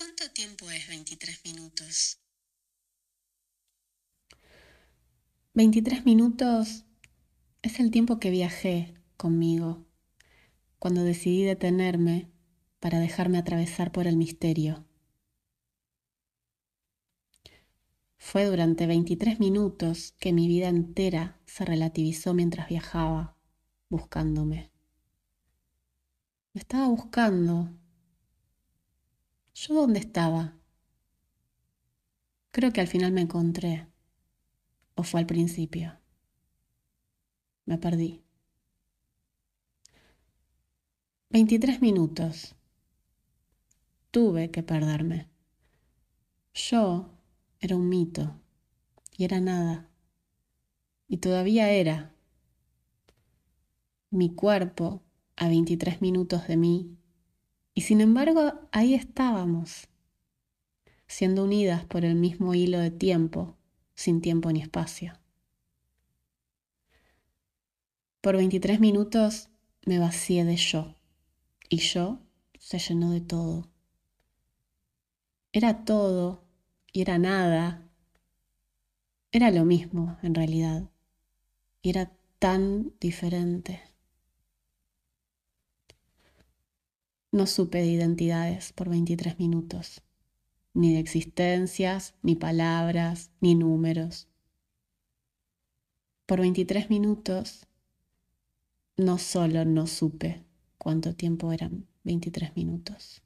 ¿Cuánto tiempo es 23 minutos? 23 minutos es el tiempo que viajé conmigo cuando decidí detenerme para dejarme atravesar por el misterio. Fue durante 23 minutos que mi vida entera se relativizó mientras viajaba, buscándome. Me estaba buscando. ¿Yo dónde estaba? Creo que al final me encontré. ¿O fue al principio? Me perdí. 23 minutos. Tuve que perderme. Yo era un mito y era nada. Y todavía era. Mi cuerpo a 23 minutos de mí. Y sin embargo, ahí estábamos, siendo unidas por el mismo hilo de tiempo, sin tiempo ni espacio. Por 23 minutos me vacié de yo y yo se llenó de todo. Era todo y era nada. Era lo mismo en realidad. Y era tan diferente. No supe de identidades por 23 minutos, ni de existencias, ni palabras, ni números. Por 23 minutos no solo no supe cuánto tiempo eran 23 minutos,